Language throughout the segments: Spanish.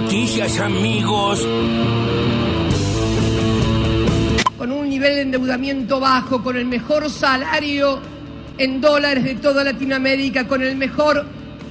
noticias, amigos. Con un nivel de endeudamiento bajo, con el mejor salario en dólares de toda Latinoamérica, con el mejor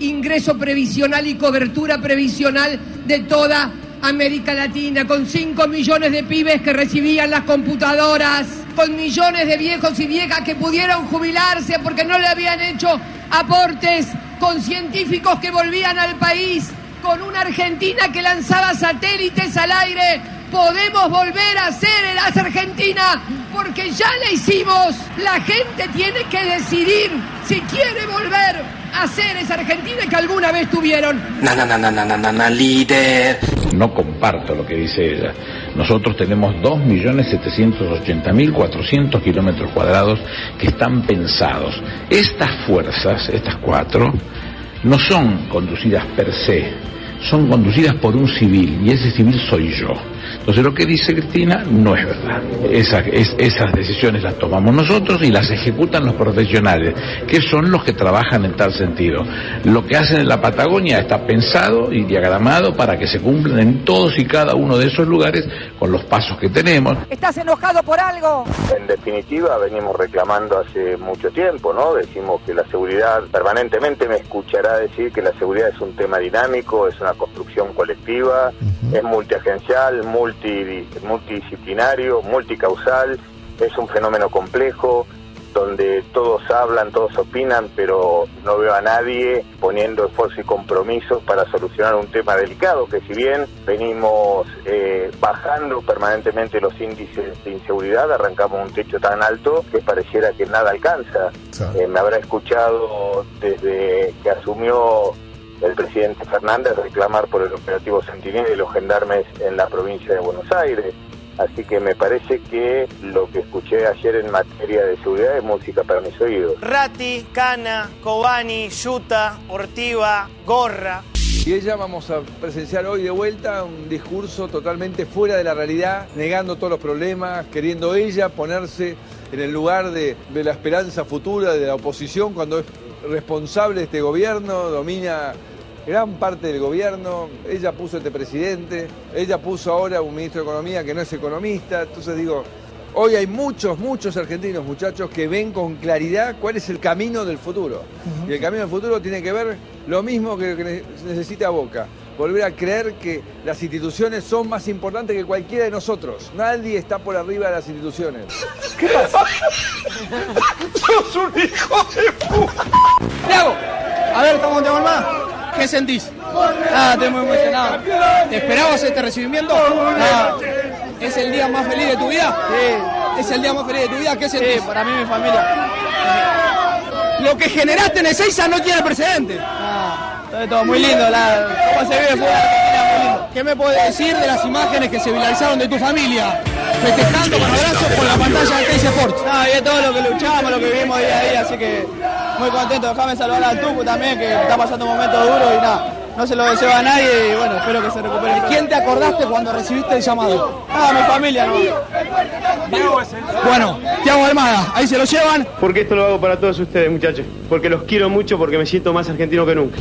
ingreso previsional y cobertura previsional de toda América Latina, con 5 millones de pibes que recibían las computadoras, con millones de viejos y viejas que pudieron jubilarse porque no le habían hecho aportes, con científicos que volvían al país, con una Argentina que lanzaba satélites al aire. Podemos volver a ser el Argentina porque ya la hicimos. La gente tiene que decidir si quiere volver a ser esa Argentina que alguna vez tuvieron. Na, na, na, na, na, na, na, líder. No comparto lo que dice ella. Nosotros tenemos 2.780.400 kilómetros cuadrados que están pensados. Estas fuerzas, estas cuatro, no son conducidas per se, son conducidas por un civil y ese civil soy yo. Entonces lo que dice Cristina no es verdad. Esa- es- esas decisiones las tomamos nosotros y las ejecutan los profesionales, que son los que trabajan en tal sentido. Lo que hacen en la Patagonia está pensado y diagramado para que se cumplan en todos y cada uno de esos lugares con los pasos que tenemos. ¿Estás enojado por algo? En definitiva, venimos reclamando hace mucho tiempo, ¿no? Decimos que la seguridad, permanentemente me escuchará decir que la seguridad es un tema dinámico, es una construcción colectiva, es multiagencial, multi, multidisciplinario, multicausal, es un fenómeno complejo donde todos hablan, todos opinan, pero no veo a nadie poniendo esfuerzo y compromisos para solucionar un tema delicado, que si bien venimos eh, bajando permanentemente los índices de inseguridad, arrancamos un techo tan alto que pareciera que nada alcanza. Eh, me habrá escuchado desde que asumió el presidente Fernández reclamar por el operativo Centinela y los gendarmes en la provincia de Buenos Aires. Así que me parece que lo que escuché ayer en materia de seguridad es música para mis oídos. Ratti, Cana, Cobani, Yuta, Ortiva, Gorra. Y ella vamos a presenciar hoy de vuelta un discurso totalmente fuera de la realidad, negando todos los problemas, queriendo ella ponerse en el lugar de, de la esperanza futura de la oposición cuando es responsable de este gobierno, domina gran parte del gobierno, ella puso este presidente, ella puso ahora un ministro de Economía que no es economista, entonces digo, hoy hay muchos, muchos argentinos muchachos que ven con claridad cuál es el camino del futuro. Y el camino del futuro tiene que ver lo mismo que lo que ne- necesita Boca, volver a creer que las instituciones son más importantes que cualquiera de nosotros. Nadie está por arriba de las instituciones. ¿Qué pasa? ¡Sos un hijo de puta! Tiago, a ver, estamos de más. ¿Qué sentís? Ah, estoy muy emocionado. ¿Te esperabas este recibimiento? Ah, ¿Es el día más feliz de tu vida? Sí. ¿Es el día más feliz de tu vida? ¿Qué sentís? para mí y mi familia. Lo que generaste en Ezeiza no tiene precedente. Ah, todo muy lindo. La, ¿Cómo se vive el fútbol. ¿Qué me puedes decir de las imágenes que se viralizaron de tu familia? Festejando con abrazos por la pantalla de Teis Sports. No, y es todo lo que luchamos, lo que vivimos día a día, así que muy contento. Déjame saludar al Tucu también, que está pasando un momento duro y nada. No se lo deseo a nadie y bueno, espero que se recupere. ¿De quién te acordaste cuando recibiste el llamado? Ah, mi familia, no. Bueno, Tiago Almada, ahí se lo llevan. Porque esto lo hago para todos ustedes, muchachos. Porque los quiero mucho, porque me siento más argentino que nunca.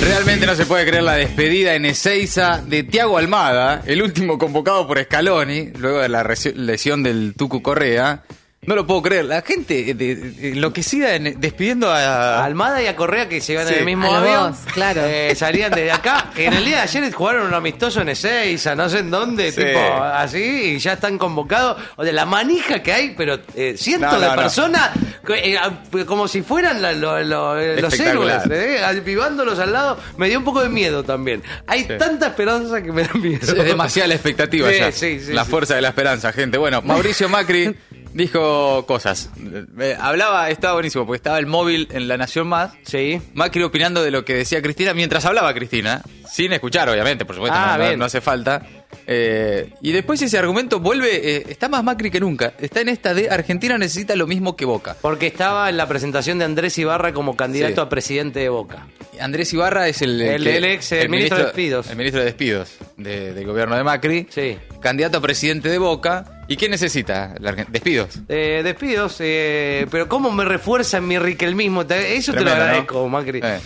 Realmente no se puede creer la despedida en Ezeiza de Tiago Almada, el último convocado por Scaloni, luego de la lesión del Tucu Correa. No lo puedo creer. La gente eh, de- de- enloquecida en- despidiendo a... Almada y a Correa que se iban Sí. en el mismo A avión. dos, claro. Eh, salían desde acá. En el día de ayer jugaron un amistoso en Ezeiza, no sé en dónde, Sí. tipo así, y ya están convocados. O de la manija que hay, pero eh, cientos No, no, de no. personas, que, eh, como si fueran la- lo- lo- eh, los héroes, eh, avivándolos al lado. Me dio un poco de miedo también. Hay Sí. tanta esperanza que me da miedo. Es demasiada la expectativa Sí, ya. sí, sí, la sí. fuerza de la esperanza, gente. Bueno, Mauricio Macri dijo cosas. Eh, hablaba, estaba buenísimo, porque estaba el móvil en La Nación Más. Sí. Macri opinando de lo que decía Cristina mientras hablaba Cristina. Sin escuchar, obviamente, por supuesto, Ah, no- no, bien. no hace falta. Eh, y después ese argumento vuelve, eh, está más Macri que nunca. Está en esta de Argentina necesita lo mismo que Boca. Porque estaba en la presentación de Andrés Ibarra como candidato Sí. a presidente de Boca. Andrés Ibarra es el, El- ex- el ministro de despidos. El ministro de despidos de- del gobierno de Macri. Sí. Candidato a presidente de Boca. ¿Y qué necesita? Despidos. Eh, despidos, eh, pero ¿cómo me refuerza en mi riquelmismo? Eso te lo ¿no? agradezco, Macri. Eh,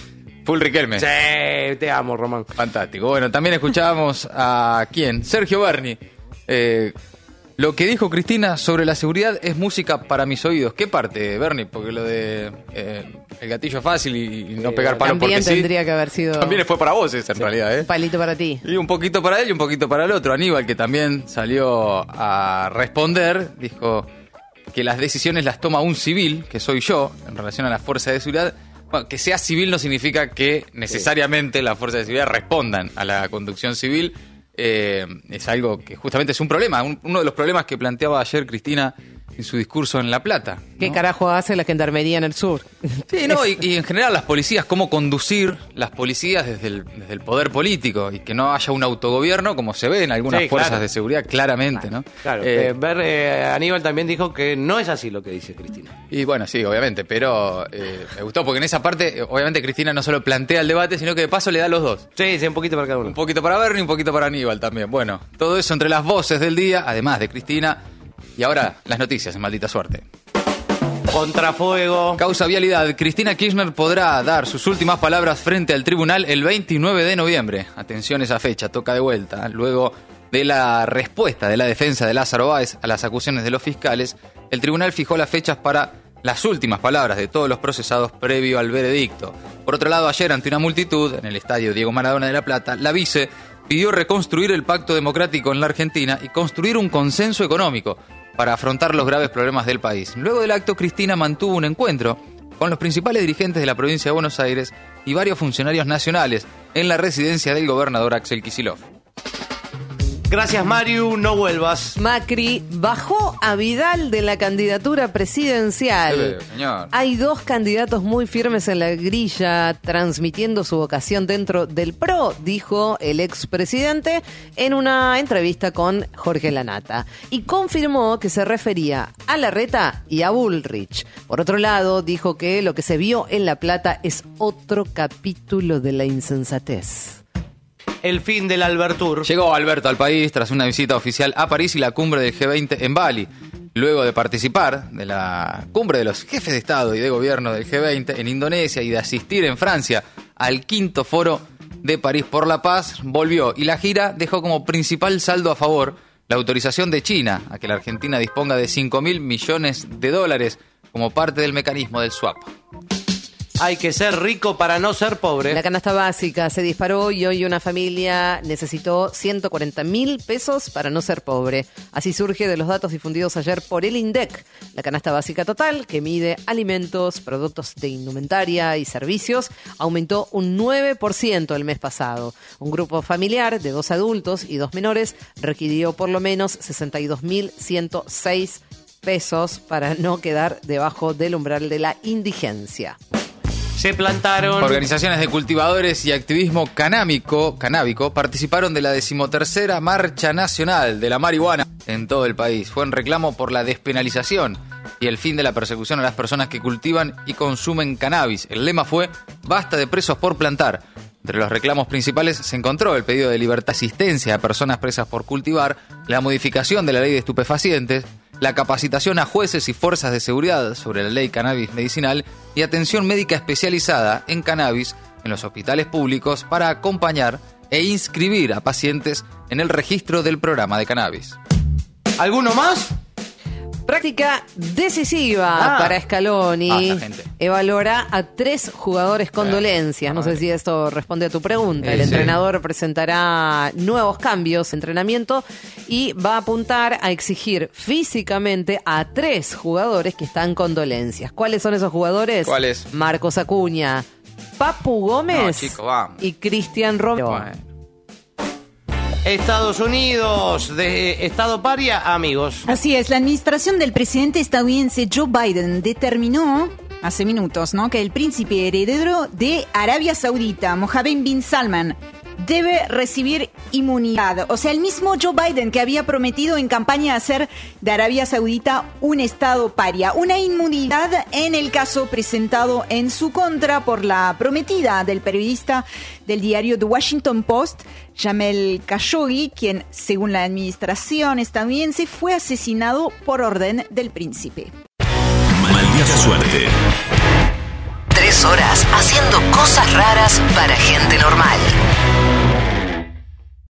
full Riquelme. Sí, te amo, Román. Fantástico. Bueno, también escuchábamos a quién? Sergio Berni. Lo que dijo Cristina sobre la seguridad es música para mis oídos. ¿Qué parte, Berni? Porque lo de eh, el gatillo fácil y, y no pegar palo También porque sí. tendría que haber sido También fue para vos esa, en realidad, ¿eh? un palito para ti. Y un poquito para él y un poquito para el otro. Aníbal, que también salió a responder, dijo que las decisiones las toma un civil, que soy yo, en relación a las fuerzas de seguridad. Bueno, que sea civil no significa que necesariamente las fuerzas de seguridad respondan a la conducción civil. Eh, es algo que justamente es un problema, un- uno de los problemas que planteaba ayer Cristina en su discurso en La Plata. ¿Qué carajo hace la gendarmería en el sur? Sí, no, y, y en general las policías, cómo conducir las policías desde el, desde el poder político y que no haya un autogobierno como se ve en algunas Sí, fuerzas claro. de seguridad claramente, ¿no? Claro, Eh, eh, ver, eh, Aníbal también dijo que no es así lo que dice Cristina. y bueno, sí, obviamente, pero eh, me gustó porque en esa parte, obviamente Cristina no solo plantea el debate, sino que de paso le da los dos. Sí, sí, un poquito para cada uno. Un poquito para Bernie y un poquito para Aníbal también. Bueno, todo eso entre las voces del día, además de Cristina. Y ahora las noticias maldita suerte. Contrafuego. Causa vialidad. Cristina Kirchner podrá dar sus últimas palabras frente al tribunal el 29 de noviembre. Atención esa fecha, toca de vuelta. Luego de la respuesta de la defensa de Lázaro Báez a las acusaciones de los fiscales, el tribunal fijó las fechas para las últimas palabras de todos los procesados previo al veredicto. Por otro lado, ayer ante una multitud en el estadio Diego Maradona de La Plata, la vice pidió reconstruir el pacto democrático en la Argentina y construir un consenso económico para afrontar los graves problemas del país. Luego del acto, Cristina mantuvo un encuentro con los principales dirigentes de la provincia de Buenos Aires y varios funcionarios nacionales en la residencia del gobernador Axel Kicillof. Gracias, Mariu, no vuelvas. Macri bajó a Vidal de la candidatura presidencial. Señor. Hay dos candidatos muy firmes en la grilla transmitiendo su vocación dentro del PRO, dijo el expresidente en una entrevista con Jorge Lanata. Y confirmó que se refería a Larreta y a Bullrich. Por otro lado, dijo que lo que se vio en La Plata es otro capítulo de la insensatez. El fin del Albertur. Llegó Alberto al país tras una visita oficial a París y la cumbre del G20 en Bali. Luego de participar de la cumbre de los jefes de Estado y de gobierno del G20 en Indonesia y de asistir en Francia al quinto foro de París por la Paz, volvió y la gira dejó como principal saldo a favor la autorización de China a que la Argentina disponga de 5 mil millones de dólares como parte del mecanismo del swap. Hay que ser rico para no ser pobre. La canasta básica se disparó y hoy una familia necesitó 140 mil pesos para no ser pobre. Así surge de los datos difundidos ayer por el INDEC. La canasta básica total, que mide alimentos, productos de indumentaria y servicios, aumentó un 9% el mes pasado. Un grupo familiar de dos adultos y dos menores requirió por lo menos 62.106 pesos para no quedar debajo del umbral de la indigencia. Se plantaron. Organizaciones de cultivadores y activismo canábico, canábico participaron de la decimotercera Marcha Nacional de la Marihuana en todo el país. Fue en reclamo por la despenalización y el fin de la persecución a las personas que cultivan y consumen cannabis. El lema fue Basta de presos por plantar. Entre los reclamos principales se encontró el pedido de libertad asistencia a personas presas por cultivar, la modificación de la ley de estupefacientes, la capacitación a jueces y fuerzas de seguridad sobre la ley cannabis medicinal y atención médica especializada en cannabis en los hospitales públicos para acompañar e inscribir a pacientes en el registro del programa de cannabis. ¿Alguno más? Práctica decisiva Ah. para Scaloni. Evaluará a tres jugadores con Eh, dolencias. No sé si esto responde a tu pregunta. Eh, El sí. entrenador presentará nuevos cambios entrenamiento y va a apuntar a exigir físicamente a tres jugadores que están con dolencias. ¿Cuáles son esos jugadores? ¿Cuáles? Marcos Acuña, Papu Gómez No, chico, vamos. y Cristian Romero. Bueno. Estados Unidos, de Estado paria, amigos. Así es, la administración del presidente estadounidense Joe Biden determinó hace minutos, ¿no? Que el príncipe heredero de Arabia Saudita, Mohammed bin Salman, debe recibir inmunidad. O sea, el mismo Joe Biden que había prometido en campaña hacer de Arabia Saudita un estado paria. Una inmunidad en el caso presentado en su contra por la prometida del periodista del diario The Washington Post, Jamel Khashoggi, quien, según la administración estadounidense, fue asesinado por orden del príncipe. Maldita suerte. Tres horas haciendo cosas raras para gente normal.